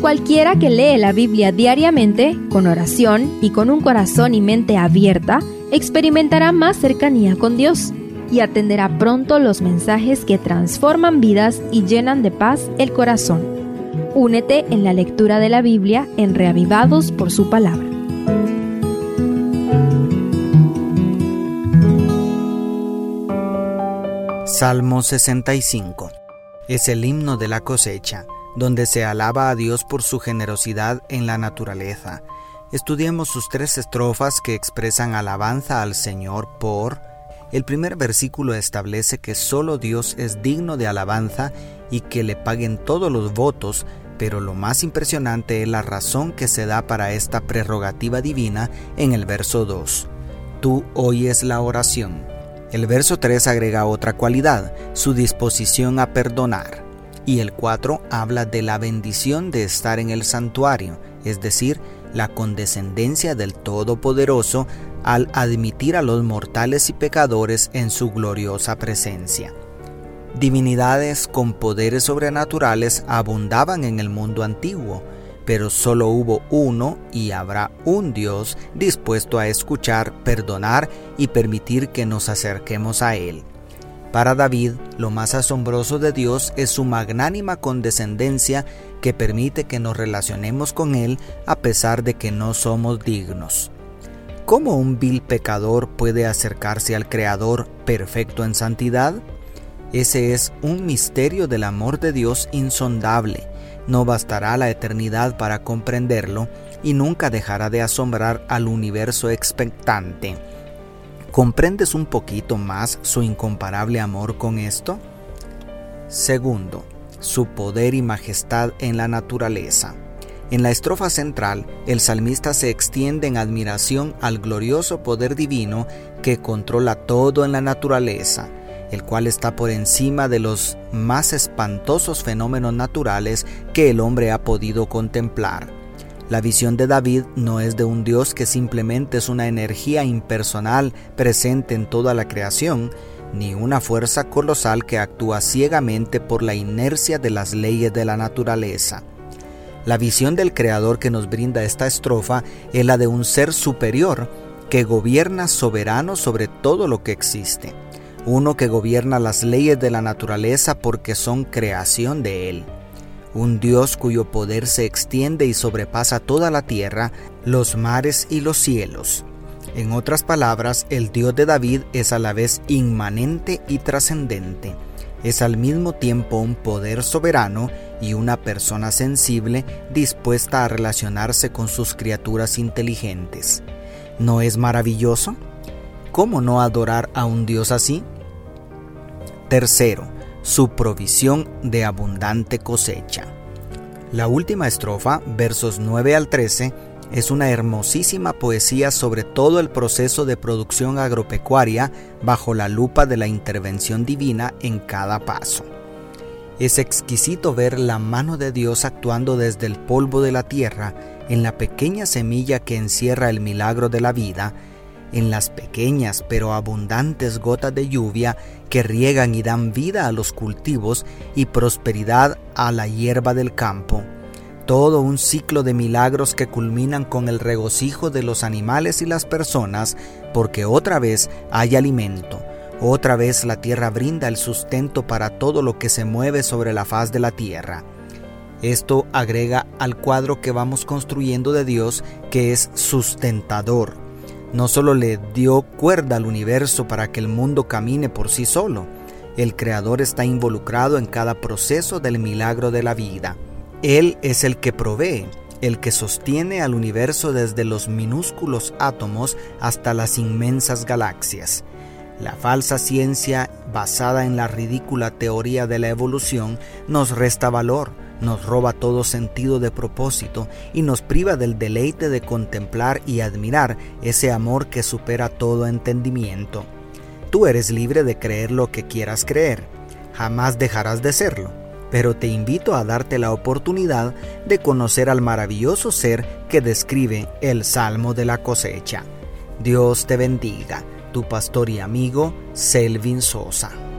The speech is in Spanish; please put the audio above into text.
Cualquiera que lee la Biblia diariamente, con oración y con un corazón y mente abierta, experimentará más cercanía con Dios y atenderá pronto los mensajes que transforman vidas y llenan de paz el corazón. Únete en la lectura de la Biblia en Reavivados por su palabra. Salmo 65 es el himno de la cosecha, donde se alaba a Dios por su generosidad en la naturaleza. Estudiemos sus tres estrofas que expresan alabanza al Señor por el primer versículo establece que solo Dios es digno de alabanza y que le paguen todos los votos, pero lo más impresionante es la razón que se da para esta prerrogativa divina en el verso 2. Tú oyes la oración. El verso 3 agrega otra cualidad, su disposición a perdonar. Y el 4 habla de la bendición de estar en el santuario, es decir, la condescendencia del Todopoderoso al admitir a los mortales y pecadores en su gloriosa presencia. Divinidades con poderes sobrenaturales abundaban en el mundo antiguo, pero solo hubo uno y habrá un Dios dispuesto a escuchar, perdonar y permitir que nos acerquemos a Él. Para David, lo más asombroso de Dios es su magnánima condescendencia que permite que nos relacionemos con Él a pesar de que no somos dignos. ¿Cómo un vil pecador puede acercarse al Creador perfecto en santidad? Ese es un misterio del amor de Dios insondable. No bastará la eternidad para comprenderlo y nunca dejará de asombrar al universo expectante. ¿Comprendes un poquito más su incomparable amor con esto? Segundo, su poder y majestad en la naturaleza. En la estrofa central, el salmista se extiende en admiración al glorioso poder divino que controla todo en la naturaleza, el cual está por encima de los más espantosos fenómenos naturales que el hombre ha podido contemplar. La visión de David no es de un Dios que simplemente es una energía impersonal presente en toda la creación, ni una fuerza colosal que actúa ciegamente por la inercia de las leyes de la naturaleza. La visión del Creador que nos brinda esta estrofa es la de un ser superior que gobierna soberano sobre todo lo que existe, uno que gobierna las leyes de la naturaleza porque son creación de Él, un Dios cuyo poder se extiende y sobrepasa toda la tierra, los mares y los cielos. En otras palabras, el Dios de David es a la vez inmanente y trascendente es al mismo tiempo un poder soberano y una persona sensible dispuesta a relacionarse con sus criaturas inteligentes. ¿No es maravilloso? ¿Cómo no adorar a un Dios así? Tercero, su provisión de abundante cosecha. La última estrofa, versos 9 al 13, es una hermosísima poesía sobre todo el proceso de producción agropecuaria bajo la lupa de la intervención divina en cada paso. Es exquisito ver la mano de Dios actuando desde el polvo de la tierra en la pequeña semilla que encierra el milagro de la vida, en las pequeñas pero abundantes gotas de lluvia que riegan y dan vida a los cultivos y prosperidad a la hierba del campo todo un ciclo de milagros que culminan con el regocijo de los animales y las personas, porque otra vez hay alimento, otra vez la tierra brinda el sustento para todo lo que se mueve sobre la faz de la tierra. Esto agrega al cuadro que vamos construyendo de Dios, que es sustentador. No solo le dio cuerda al universo para que el mundo camine por sí solo, el Creador está involucrado en cada proceso del milagro de la vida. Él es el que provee, el que sostiene al universo desde los minúsculos átomos hasta las inmensas galaxias. La falsa ciencia basada en la ridícula teoría de la evolución nos resta valor, nos roba todo sentido de propósito y nos priva del deleite de contemplar y admirar ese amor que supera todo entendimiento. Tú eres libre de creer lo que quieras creer, jamás dejarás de serlo pero te invito a darte la oportunidad de conocer al maravilloso ser que describe el Salmo de la cosecha. Dios te bendiga, tu pastor y amigo Selvin Sosa.